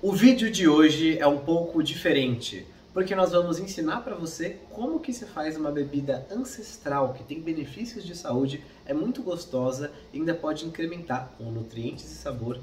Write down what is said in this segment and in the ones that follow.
O vídeo de hoje é um pouco diferente, porque nós vamos ensinar para você como que se faz uma bebida ancestral que tem benefícios de saúde, é muito gostosa e ainda pode incrementar com nutrientes e sabor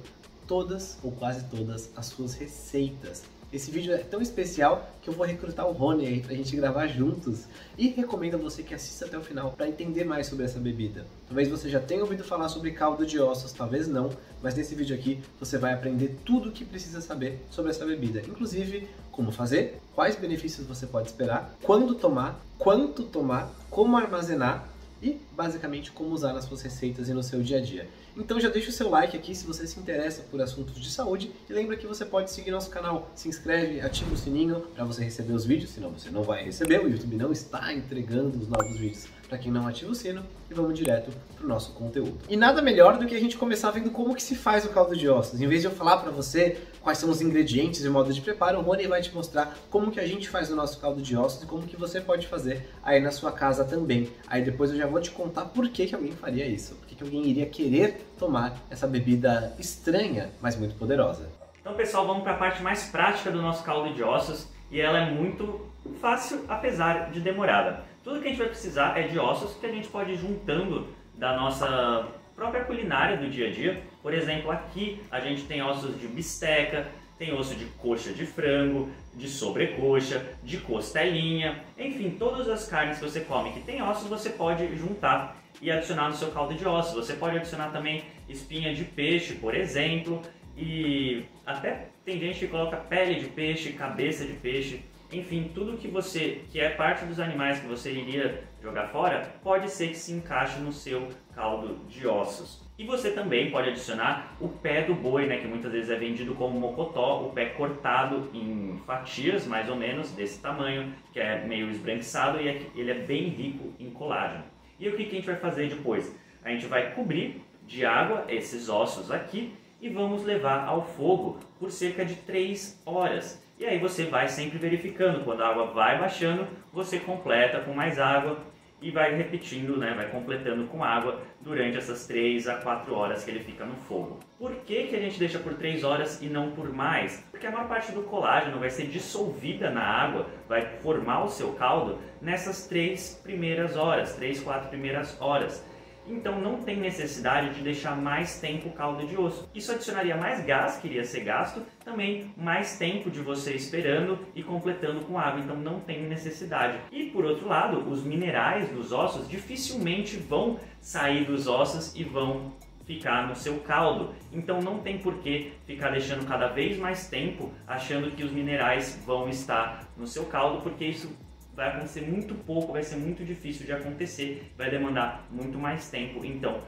todas ou quase todas as suas receitas. Esse vídeo é tão especial que eu vou recrutar o Rony aí pra gente gravar juntos. E recomendo a você que assista até o final para entender mais sobre essa bebida. Talvez você já tenha ouvido falar sobre caldo de ossos, talvez não, mas nesse vídeo aqui você vai aprender tudo o que precisa saber sobre essa bebida. Inclusive, como fazer, quais benefícios você pode esperar, quando tomar, quanto tomar, como armazenar e basicamente como usar nas suas receitas e no seu dia a dia. Então já deixa o seu like aqui se você se interessa por assuntos de saúde e lembra que você pode seguir nosso canal, se inscreve, ativa o sininho para você receber os vídeos, senão você não vai receber, o YouTube não está entregando os novos vídeos para quem não ativa o sino e vamos direto para o nosso conteúdo. E nada melhor do que a gente começar vendo como que se faz o caldo de ossos. Em vez de eu falar para você quais são os ingredientes e o modo de preparo, o Rony vai te mostrar como que a gente faz o nosso caldo de ossos e como que você pode fazer aí na sua casa também. Aí depois eu já vou te contar por que, que alguém faria isso, por que, que alguém iria querer tomar essa bebida estranha, mas muito poderosa. Então pessoal, vamos para a parte mais prática do nosso caldo de ossos e ela é muito fácil, apesar de demorada. Tudo que a gente vai precisar é de ossos que a gente pode ir juntando da nossa própria culinária do dia a dia. Por exemplo, aqui a gente tem ossos de bisteca, tem osso de coxa de frango, de sobrecoxa, de costelinha, enfim, todas as carnes que você come que tem ossos você pode juntar e adicionar no seu caldo de ossos. Você pode adicionar também espinha de peixe, por exemplo, e até tem gente que coloca pele de peixe, cabeça de peixe. Enfim, tudo que você que é parte dos animais que você iria jogar fora, pode ser que se encaixe no seu caldo de ossos. E você também pode adicionar o pé do boi, né, que muitas vezes é vendido como mocotó, o pé cortado em fatias, mais ou menos, desse tamanho, que é meio esbranquiçado e é ele é bem rico em colágeno. E o que, que a gente vai fazer depois? A gente vai cobrir de água esses ossos aqui e vamos levar ao fogo por cerca de 3 horas. E aí você vai sempre verificando, quando a água vai baixando, você completa com mais água e vai repetindo, né, vai completando com água durante essas 3 a 4 horas que ele fica no fogo. Por que, que a gente deixa por 3 horas e não por mais? Porque a maior parte do colágeno vai ser dissolvida na água, vai formar o seu caldo nessas 3 primeiras horas, 3, 4 primeiras horas. Então não tem necessidade de deixar mais tempo o caldo de osso. Isso adicionaria mais gás que iria ser gasto, também mais tempo de você esperando e completando com água, então não tem necessidade. E por outro lado, os minerais dos ossos dificilmente vão sair dos ossos e vão ficar no seu caldo. Então não tem por que ficar deixando cada vez mais tempo achando que os minerais vão estar no seu caldo, porque isso vai acontecer muito pouco, vai ser muito difícil de acontecer, vai demandar muito mais tempo. Então,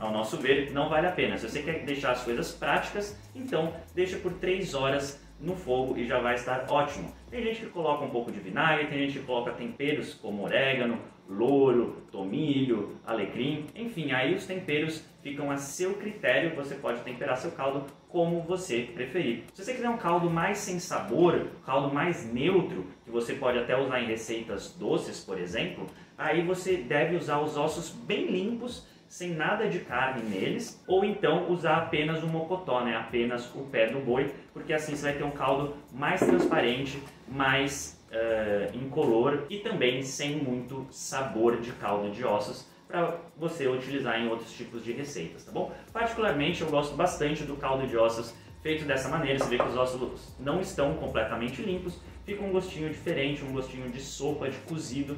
ao nosso ver, não vale a pena. Se você quer deixar as coisas práticas, então deixa por 3 horas no fogo e já vai estar ótimo. Tem gente que coloca um pouco de vinagre, tem gente que coloca temperos como orégano, louro, tomilho, alecrim, enfim, aí os temperos ficam a seu critério, você pode temperar seu caldo como você preferir. Se você quiser um caldo mais sem sabor, caldo mais neutro, que você pode até usar em receitas doces, por exemplo, aí você deve usar os ossos bem limpos, sem nada de carne neles, ou então usar apenas o mocotó, né? apenas o pé do boi, porque assim você vai ter um caldo mais transparente, mais uh, incolor e também sem muito sabor de caldo de ossos para você utilizar em outros tipos de receitas, tá bom? Particularmente eu gosto bastante do caldo de ossos feito dessa maneira, você vê que os ossos não estão completamente limpos, fica um gostinho diferente, um gostinho de sopa, de cozido,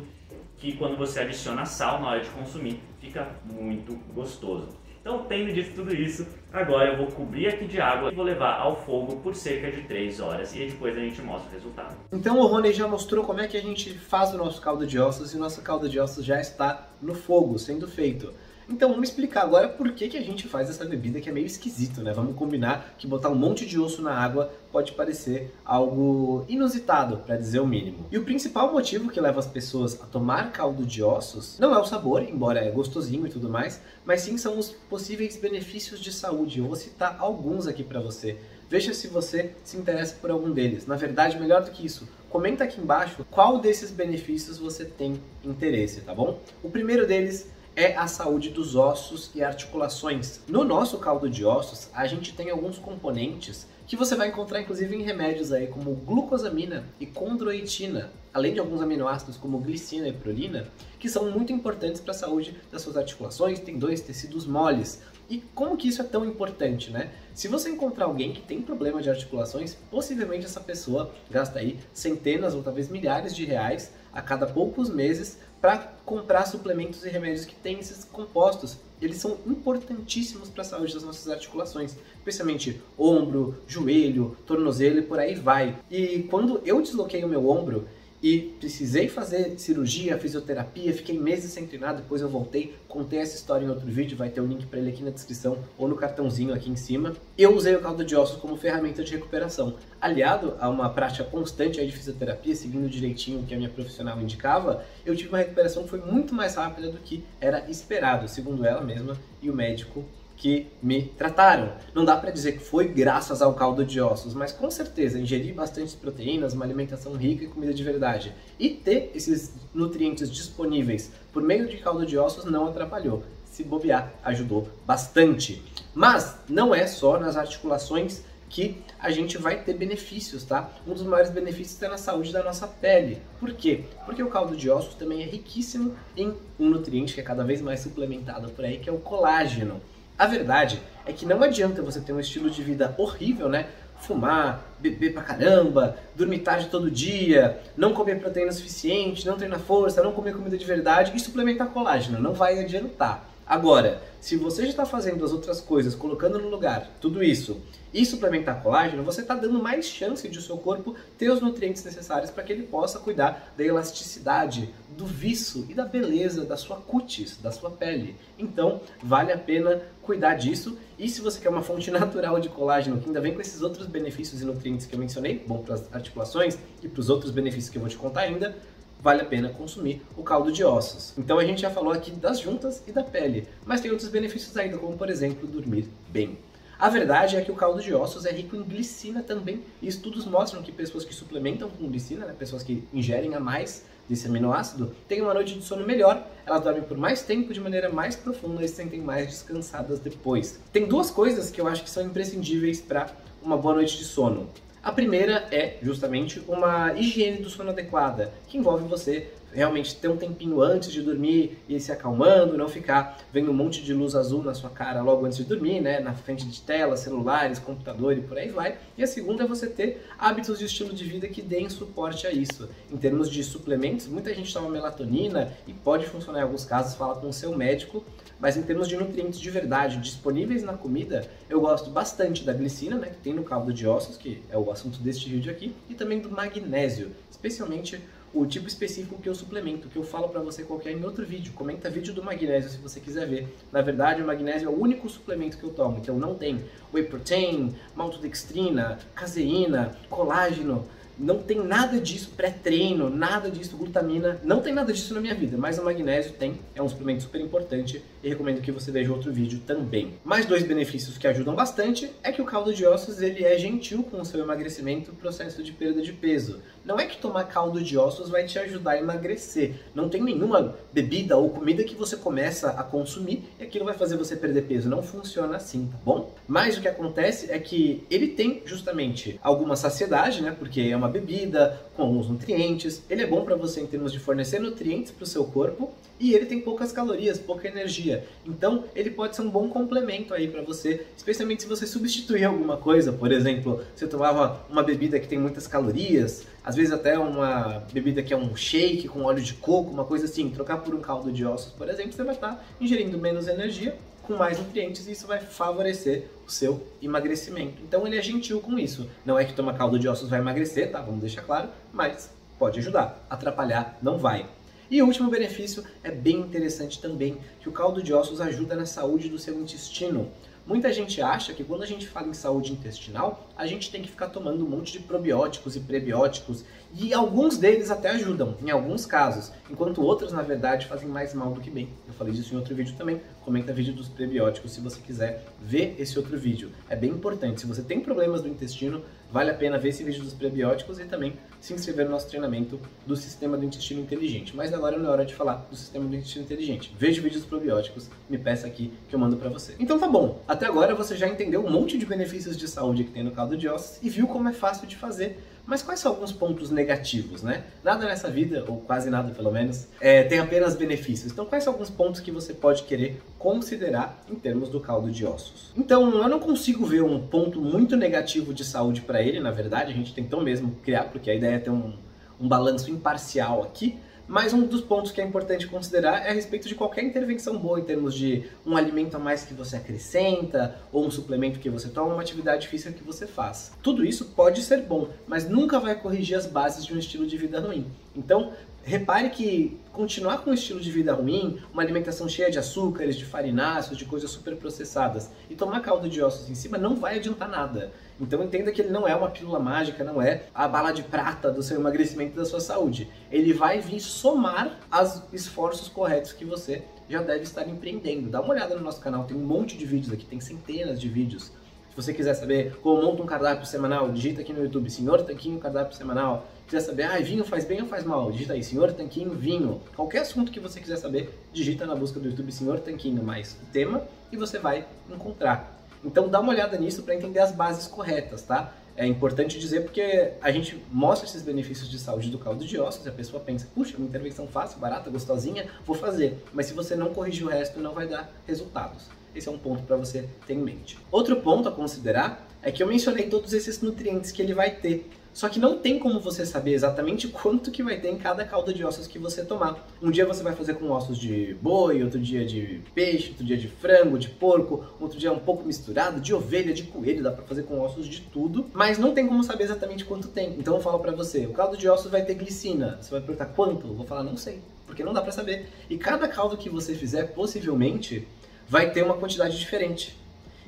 que quando você adiciona sal na hora de consumir, fica muito gostoso. Então, tendo dito tudo isso, agora eu vou cobrir aqui de água e vou levar ao fogo por cerca de 3 horas e depois a gente mostra o resultado. Então o Rony já mostrou como é que a gente faz o nosso caldo de ossos e o nosso caldo de ossos já está no fogo, sendo feito. Então vamos explicar agora por que, que a gente faz essa bebida que é meio esquisito, né? Vamos combinar que botar um monte de osso na água pode parecer algo inusitado, para dizer o mínimo. E o principal motivo que leva as pessoas a tomar caldo de ossos não é o sabor, embora é gostosinho e tudo mais, mas sim são os possíveis benefícios de saúde. Eu vou citar alguns aqui para você. Veja se você se interessa por algum deles. Na verdade, melhor do que isso, comenta aqui embaixo qual desses benefícios você tem interesse, tá bom? O primeiro deles é a saúde dos ossos e articulações. No nosso caldo de ossos, a gente tem alguns componentes que você vai encontrar inclusive em remédios aí como glucosamina e condroitina, além de alguns aminoácidos como glicina e prolina, que são muito importantes para a saúde das suas articulações, tendões, tecidos moles. E como que isso é tão importante, né? Se você encontrar alguém que tem problema de articulações, possivelmente essa pessoa gasta aí centenas ou talvez milhares de reais a cada poucos meses para comprar suplementos e remédios que têm esses compostos. Eles são importantíssimos para a saúde das nossas articulações, especialmente ombro, joelho, tornozelo e por aí vai. E quando eu desloquei o meu ombro, e precisei fazer cirurgia, fisioterapia, fiquei meses sem treinar, depois eu voltei, contei essa história em outro vídeo, vai ter o um link para ele aqui na descrição ou no cartãozinho aqui em cima. Eu usei o caldo de ossos como ferramenta de recuperação, aliado a uma prática constante de fisioterapia, seguindo direitinho o que a minha profissional indicava, eu tive uma recuperação que foi muito mais rápida do que era esperado, segundo ela mesma e o médico que me trataram. Não dá para dizer que foi graças ao caldo de ossos, mas com certeza ingerir bastante proteínas, uma alimentação rica e comida de verdade e ter esses nutrientes disponíveis por meio de caldo de ossos não atrapalhou. Se bobear, ajudou bastante. Mas não é só nas articulações que a gente vai ter benefícios, tá? Um dos maiores benefícios é na saúde da nossa pele. Por quê? Porque o caldo de ossos também é riquíssimo em um nutriente que é cada vez mais suplementado por aí, que é o colágeno. A verdade é que não adianta você ter um estilo de vida horrível, né? Fumar, beber pra caramba, dormir tarde todo dia, não comer proteína suficiente, não treinar força, não comer comida de verdade e suplementar colágeno. Não vai adiantar. Agora, se você já está fazendo as outras coisas, colocando no lugar tudo isso e suplementar colágeno, você está dando mais chance de o seu corpo ter os nutrientes necessários para que ele possa cuidar da elasticidade, do viço e da beleza da sua cutis, da sua pele. Então, vale a pena cuidar disso. E se você quer uma fonte natural de colágeno que ainda vem com esses outros benefícios e nutrientes que eu mencionei, bom para as articulações e para os outros benefícios que eu vou te contar ainda, vale a pena consumir o caldo de ossos. Então a gente já falou aqui das juntas e da pele, mas tem outros benefícios ainda, como por exemplo dormir bem. A verdade é que o caldo de ossos é rico em glicina também, e estudos mostram que pessoas que suplementam com glicina, né, pessoas que ingerem a mais desse aminoácido, têm uma noite de sono melhor, elas dormem por mais tempo, de maneira mais profunda e se sentem mais descansadas depois. Tem duas coisas que eu acho que são imprescindíveis para uma boa noite de sono. A primeira é justamente uma higiene do sono adequada, que envolve você realmente ter um tempinho antes de dormir e se acalmando, não ficar vendo um monte de luz azul na sua cara logo antes de dormir, né, na frente de telas, celulares, computador e por aí vai. E a segunda é você ter hábitos de estilo de vida que deem suporte a isso. Em termos de suplementos, muita gente toma melatonina e pode funcionar em alguns casos, fala com o seu médico, mas em termos de nutrientes de verdade disponíveis na comida, eu gosto bastante da glicina, né, que tem no caldo de ossos, que é o assunto deste vídeo aqui, e também do magnésio, especialmente o tipo específico que eu suplemento, que eu falo para você qualquer em outro vídeo. Comenta vídeo do magnésio se você quiser ver. Na verdade, o magnésio é o único suplemento que eu tomo. Então não tem whey protein, maltodextrina, caseína, colágeno, não tem nada disso pré-treino, nada disso glutamina, não tem nada disso na minha vida, mas o magnésio tem, é um suplemento super importante e recomendo que você veja outro vídeo também. Mais dois benefícios que ajudam bastante é que o caldo de ossos ele é gentil com o seu emagrecimento e processo de perda de peso. Não é que tomar caldo de ossos vai te ajudar a emagrecer. Não tem nenhuma bebida ou comida que você começa a consumir e aquilo vai fazer você perder peso. Não funciona assim, tá bom? Mas o que acontece é que ele tem justamente alguma saciedade, né? Porque é uma bebida com alguns nutrientes. Ele é bom para você em termos de fornecer nutrientes para o seu corpo e ele tem poucas calorias, pouca energia. Então, ele pode ser um bom complemento aí para você, especialmente se você substituir alguma coisa. Por exemplo, você tomava uma bebida que tem muitas calorias, às vezes até uma bebida que é um shake com óleo de coco, uma coisa assim, trocar por um caldo de ossos, por exemplo, você vai estar ingerindo menos energia com mais nutrientes e isso vai favorecer o seu emagrecimento. Então ele é gentil com isso. Não é que tomar caldo de ossos vai emagrecer, tá? Vamos deixar claro, mas pode ajudar. Atrapalhar não vai. E o último benefício é bem interessante também, que o caldo de ossos ajuda na saúde do seu intestino. Muita gente acha que quando a gente fala em saúde intestinal, a gente tem que ficar tomando um monte de probióticos e prebióticos, e alguns deles até ajudam, em alguns casos, enquanto outros, na verdade, fazem mais mal do que bem. Eu falei disso em outro vídeo também, comenta vídeo dos prebióticos se você quiser ver esse outro vídeo. É bem importante, se você tem problemas do intestino, vale a pena ver esse vídeo dos prebióticos e também se inscrever no nosso treinamento do sistema do intestino inteligente. Mas agora não é hora de falar do sistema do intestino inteligente. Veja vídeos dos probióticos, me peça aqui que eu mando para você. Então tá bom, até agora você já entendeu um monte de benefícios de saúde que tem no caldo de ossos e viu como é fácil de fazer. Mas quais são alguns pontos negativos, né? Nada nessa vida, ou quase nada pelo menos, é, tem apenas benefícios. Então, quais são alguns pontos que você pode querer considerar em termos do caldo de ossos? Então, eu não consigo ver um ponto muito negativo de saúde para ele, na verdade, a gente tentou mesmo criar, porque a ideia é ter um, um balanço imparcial aqui. Mas um dos pontos que é importante considerar é a respeito de qualquer intervenção boa em termos de um alimento a mais que você acrescenta, ou um suplemento que você toma, uma atividade física que você faz. Tudo isso pode ser bom, mas nunca vai corrigir as bases de um estilo de vida ruim. Então, repare que continuar com um estilo de vida ruim, uma alimentação cheia de açúcares, de farináceos, de coisas super processadas e tomar caldo de ossos em cima não vai adiantar nada. Então entenda que ele não é uma pílula mágica, não é a bala de prata do seu emagrecimento e da sua saúde. Ele vai vir somar os esforços corretos que você já deve estar empreendendo. Dá uma olhada no nosso canal, tem um monte de vídeos aqui, tem centenas de vídeos. Se você quiser saber como monta um cardápio semanal, digita aqui no YouTube, Senhor Tanquinho Cardápio Semanal. Quiser saber, ah, vinho faz bem ou faz mal? Digita aí, Senhor Tanquinho Vinho. Qualquer assunto que você quiser saber, digita na busca do YouTube Senhor Tanquinho mais o tema e você vai encontrar. Então dá uma olhada nisso para entender as bases corretas, tá? É importante dizer porque a gente mostra esses benefícios de saúde do caldo de ossos e a pessoa pensa, puxa, uma intervenção fácil, barata, gostosinha, vou fazer. Mas se você não corrigir o resto, não vai dar resultados. Esse é um ponto para você ter em mente. Outro ponto a considerar é que eu mencionei todos esses nutrientes que ele vai ter. Só que não tem como você saber exatamente quanto que vai ter em cada calda de ossos que você tomar. Um dia você vai fazer com ossos de boi, outro dia de peixe, outro dia de frango, de porco, outro dia um pouco misturado, de ovelha, de coelho, dá para fazer com ossos de tudo, mas não tem como saber exatamente quanto tem. Então eu falo para você, o caldo de ossos vai ter glicina. Você vai perguntar quanto? Eu vou falar não sei, porque não dá para saber. E cada caldo que você fizer, possivelmente, vai ter uma quantidade diferente.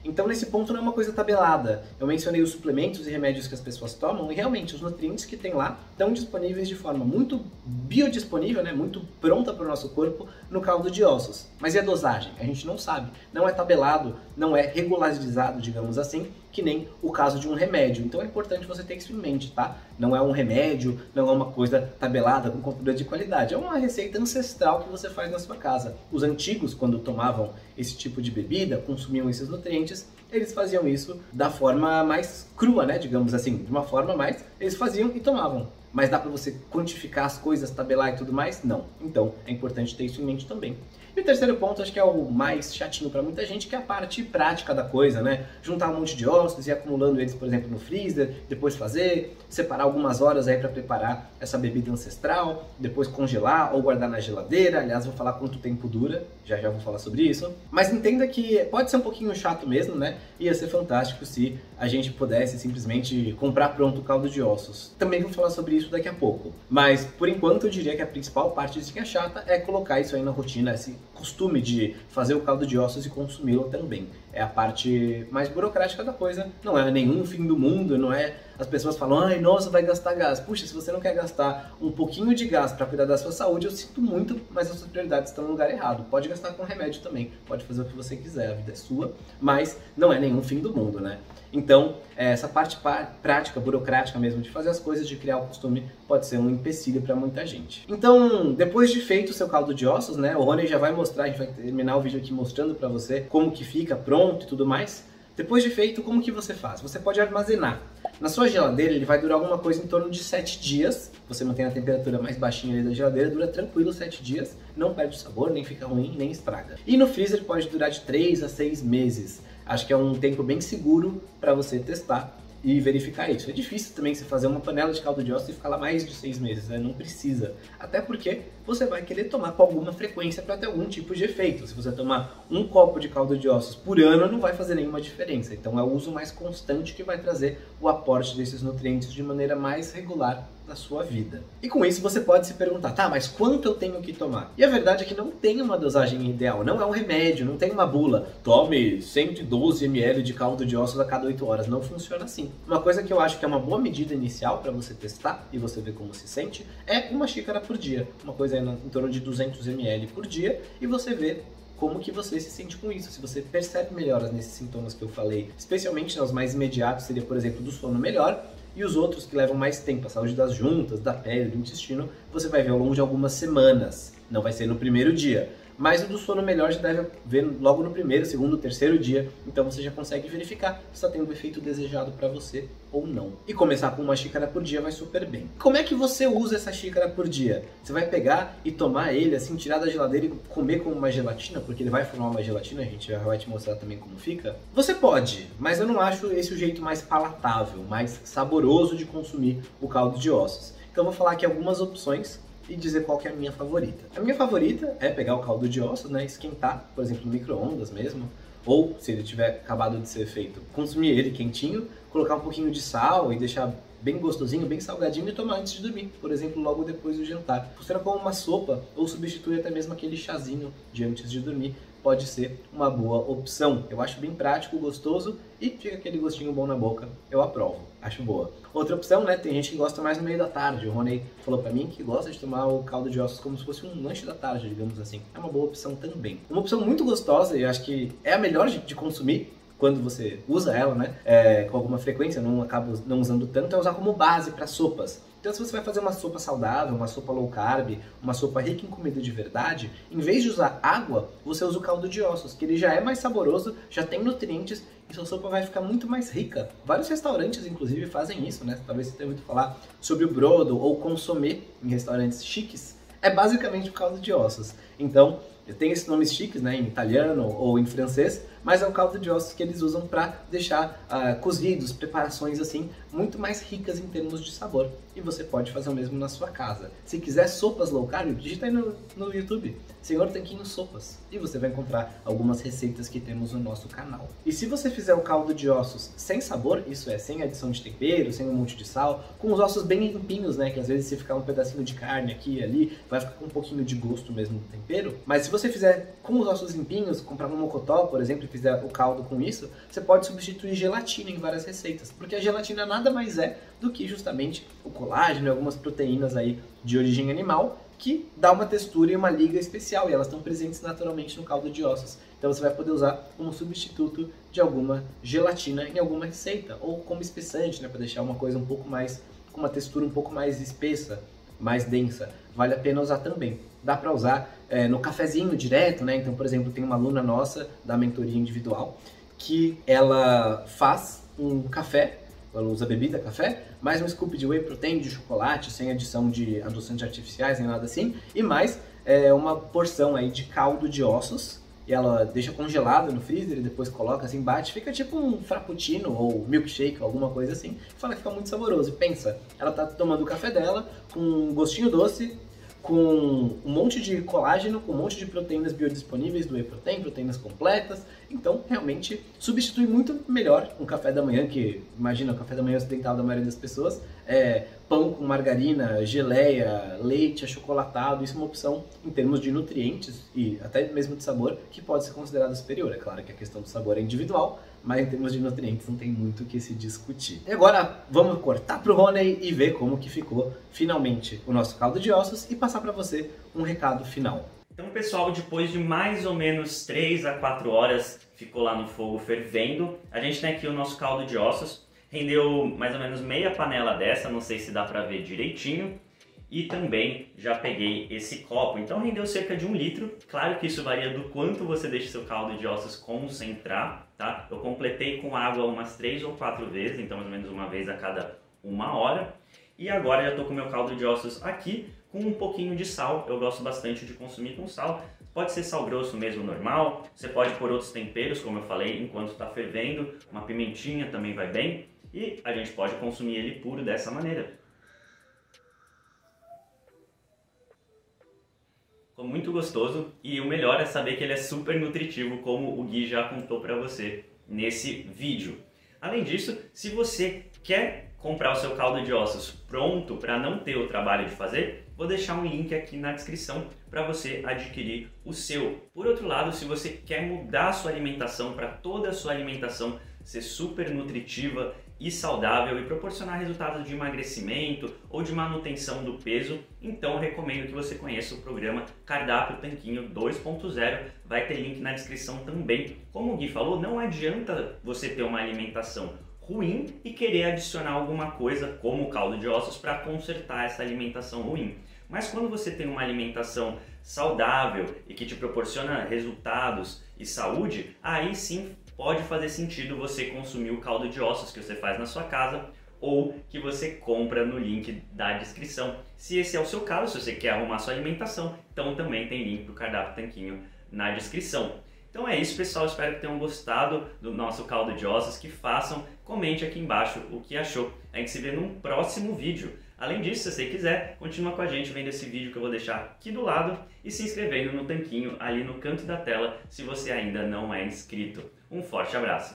Então, nesse ponto, não é uma coisa tabelada. Eu mencionei os suplementos e remédios que as pessoas tomam, e realmente os nutrientes que tem lá estão disponíveis de forma muito biodisponível, né? muito pronta para o nosso corpo, no caldo de ossos. Mas e a dosagem? A gente não sabe. Não é tabelado, não é regularizado, digamos assim, que nem o caso de um remédio. Então é importante você ter isso em mente, tá? Não é um remédio, não é uma coisa tabelada com controle de qualidade. É uma receita ancestral que você faz na sua casa. Os antigos, quando tomavam esse tipo de bebida, consumiam esses nutrientes, eles faziam isso da forma mais crua, né? Digamos assim, de uma forma mais. Eles faziam e tomavam. Mas dá para você quantificar as coisas, tabelar e tudo mais? Não. Então é importante ter isso em mente também. E o terceiro ponto, acho que é o mais chatinho para muita gente, que é a parte prática da coisa, né? Juntar um monte de ossos e acumulando eles, por exemplo, no freezer, depois fazer, separar algumas horas aí para preparar essa bebida ancestral, depois congelar ou guardar na geladeira. Aliás, vou falar quanto tempo dura, já já vou falar sobre isso. Mas entenda que pode ser um pouquinho chato mesmo, né? Ia ser fantástico se a gente pudesse simplesmente comprar pronto o caldo de ossos. Também vou falar sobre isso daqui a pouco. Mas por enquanto eu diria que a principal parte disso que é chata é colocar isso aí na rotina, esse costume de fazer o caldo de ossos e consumi-lo também. É a parte mais burocrática da coisa, não é nenhum fim do mundo, não é as pessoas falam, ai, nossa, vai gastar gás. Puxa, se você não quer gastar um pouquinho de gás para cuidar da sua saúde, eu sinto muito, mas as suas prioridades estão no lugar errado. Pode gastar com remédio também, pode fazer o que você quiser, a vida é sua, mas não é nenhum fim do mundo, né? Então, é, essa parte prática, burocrática mesmo de fazer as coisas, de criar o costume, pode ser um empecilho para muita gente. Então, depois de feito o seu caldo de ossos, né, o Rony já vai mostrar, a gente vai terminar o vídeo aqui mostrando para você como que fica pronto e tudo mais. Depois de feito, como que você faz? Você pode armazenar. Na sua geladeira ele vai durar alguma coisa em torno de 7 dias. Você mantém a temperatura mais baixinha da geladeira, dura tranquilo 7 dias, não perde o sabor, nem fica ruim, nem estraga. E no freezer pode durar de 3 a 6 meses. Acho que é um tempo bem seguro para você testar e verificar isso. É difícil também você fazer uma panela de caldo de ossos e ficar lá mais de seis meses, né? Não precisa. Até porque você vai querer tomar com alguma frequência para ter algum tipo de efeito. Se você tomar um copo de caldo de ossos por ano, não vai fazer nenhuma diferença. Então é o uso mais constante que vai trazer o aporte desses nutrientes de maneira mais regular na sua vida. E com isso você pode se perguntar, tá, mas quanto eu tenho que tomar? E a verdade é que não tem uma dosagem ideal, não é um remédio, não tem uma bula. Tome 112 ml de caldo de ossos a cada 8 horas, não funciona assim. Uma coisa que eu acho que é uma boa medida inicial para você testar e você ver como se sente é uma xícara por dia, uma coisa em torno de 200 ml por dia e você vê como que você se sente com isso, se você percebe melhoras nesses sintomas que eu falei, especialmente nos mais imediatos, seria, por exemplo, do sono melhor, E os outros que levam mais tempo, a saúde das juntas, da pele, do intestino, você vai ver ao longo de algumas semanas. Não vai ser no primeiro dia. Mas o do sono melhor já deve ver logo no primeiro, segundo, terceiro dia. Então você já consegue verificar se está tendo o efeito desejado para você ou não. E começar com uma xícara por dia vai super bem. Como é que você usa essa xícara por dia? Você vai pegar e tomar ele, assim, tirar da geladeira e comer como uma gelatina, porque ele vai formar uma gelatina, a gente vai te mostrar também como fica? Você pode, mas eu não acho esse o jeito mais palatável, mais saboroso de consumir o caldo de ossos. Então eu vou falar aqui algumas opções e dizer qual que é a minha favorita. A minha favorita é pegar o caldo de ossos, né, esquentar, por exemplo, no micro-ondas mesmo, ou se ele tiver acabado de ser feito, consumir ele quentinho, colocar um pouquinho de sal e deixar bem gostosinho, bem salgadinho e tomar antes de dormir, por exemplo, logo depois do jantar. Funciona como uma sopa ou substitui até mesmo aquele chazinho de antes de dormir pode ser uma boa opção. Eu acho bem prático, gostoso e fica aquele gostinho bom na boca. Eu aprovo, acho boa. Outra opção, né? Tem gente que gosta mais no meio da tarde. O Rony falou para mim que gosta de tomar o caldo de ossos como se fosse um lanche da tarde, digamos assim. É uma boa opção também. Uma opção muito gostosa e acho que é a melhor de, consumir quando você usa ela, né, é, com alguma frequência, não acabo não usando tanto, é usar como base para sopas. Então, se você vai fazer uma sopa saudável, uma sopa low carb, uma sopa rica em comida de verdade, em vez de usar água, você usa o caldo de ossos, que ele já é mais saboroso, já tem nutrientes e sua sopa vai ficar muito mais rica. Vários restaurantes, inclusive, fazem isso, né? Talvez você tenha ouvido falar sobre o brodo ou consomê em restaurantes chiques. É basicamente o caldo de ossos. Então, tem esses nomes chiques, né, em italiano ou em francês, mas é o caldo de ossos que eles usam para deixar uh, cozidos, preparações assim, muito mais ricas em termos de sabor. E você pode fazer o mesmo na sua casa. Se quiser sopas low carb, digita aí no, no YouTube, Senhor Tanquinho Sopas, e você vai encontrar algumas receitas que temos no nosso canal. E se você fizer o caldo de ossos sem sabor, isso é, sem adição de tempero, sem um monte de sal, com os ossos bem limpinhos, né, que às vezes se ficar um pedacinho de carne aqui e ali, vai ficar com um pouquinho de gosto mesmo do tempero, mas se você fizer com os ossos limpinhos, comprar um mocotó, por exemplo, fizer o caldo com isso, você pode substituir gelatina em várias receitas, porque a gelatina nada mais é do que justamente o colágeno e algumas proteínas aí de origem animal que dá uma textura e uma liga especial e elas estão presentes naturalmente no caldo de ossos. Então você vai poder usar como substituto de alguma gelatina em alguma receita ou como espessante, né, para deixar uma coisa um pouco mais com uma textura um pouco mais espessa, mais densa. Vale a pena usar também. Dá para usar é, no cafezinho direto, né? Então, por exemplo, tem uma aluna nossa da mentoria individual que ela faz um café, ela usa bebida, café, mais um scoop de whey protein, de chocolate, sem adição de adoçantes artificiais nem nada assim, e mais é, uma porção aí de caldo de ossos, e ela deixa congelado no freezer e depois coloca assim, bate, fica tipo um frappuccino ou milkshake, alguma coisa assim. Fala que fica muito saboroso. E pensa, ela tá tomando o café dela com um gostinho doce, com um monte de colágeno, com um monte de proteínas biodisponíveis do whey protein, proteínas completas. Então, realmente, substitui muito melhor um café da manhã, que imagina o café da manhã ocidental da maioria das pessoas, é pão com margarina, geleia, leite achocolatado. Isso é uma opção em termos de nutrientes e até mesmo de sabor que pode ser considerada superior. É claro que a questão do sabor é individual, mas em termos de nutrientes não tem muito o que se discutir. E agora vamos cortar pro Rony e ver como que ficou finalmente o nosso caldo de ossos e passar para você um recado final. Então, pessoal, depois de mais ou menos 3 a 4 horas ficou lá no fogo fervendo, a gente tem aqui o nosso caldo de ossos. Rendeu mais ou menos meia panela dessa, não sei se dá para ver direitinho e também já peguei esse copo. Então rendeu cerca de um litro. Claro que isso varia do quanto você deixa seu caldo de ossos concentrar, tá? Eu completei com água umas três ou quatro vezes, então mais ou menos uma vez a cada uma hora. E agora já estou com meu caldo de ossos aqui com um pouquinho de sal. Eu gosto bastante de consumir com sal. Pode ser sal grosso mesmo normal. Você pode pôr outros temperos, como eu falei, enquanto está fervendo. Uma pimentinha também vai bem. E a gente pode consumir ele puro dessa maneira. Ficou muito gostoso e o melhor é saber que ele é super nutritivo, como o Gui já contou para você nesse vídeo. Além disso, se você quer comprar o seu caldo de ossos pronto para não ter o trabalho de fazer, vou deixar um link aqui na descrição para você adquirir o seu. Por outro lado, se você quer mudar a sua alimentação para toda a sua alimentação ser super nutritiva e saudável e proporcionar resultados de emagrecimento ou de manutenção do peso, então recomendo que você conheça o programa Cardápio Tanquinho 2.0. Vai ter link na descrição também. Como o Gui falou, não adianta você ter uma alimentação ruim e querer adicionar alguma coisa, como caldo de ossos, para consertar essa alimentação ruim. Mas quando você tem uma alimentação saudável e que te proporciona resultados e saúde, aí sim pode fazer sentido você consumir o caldo de ossos que você faz na sua casa ou que você compra no link da descrição. Se esse é o seu caso, se você quer arrumar sua alimentação, então também tem link para o cardápio tanquinho na descrição. Então é isso, pessoal. Espero que tenham gostado do nosso caldo de ossos. Que façam, comente aqui embaixo o que achou. A gente se vê num próximo vídeo. Além disso, se você quiser, continua com a gente vendo esse vídeo que eu vou deixar aqui do lado e se inscrevendo no tanquinho ali no canto da tela se você ainda não é inscrito. Um forte abraço!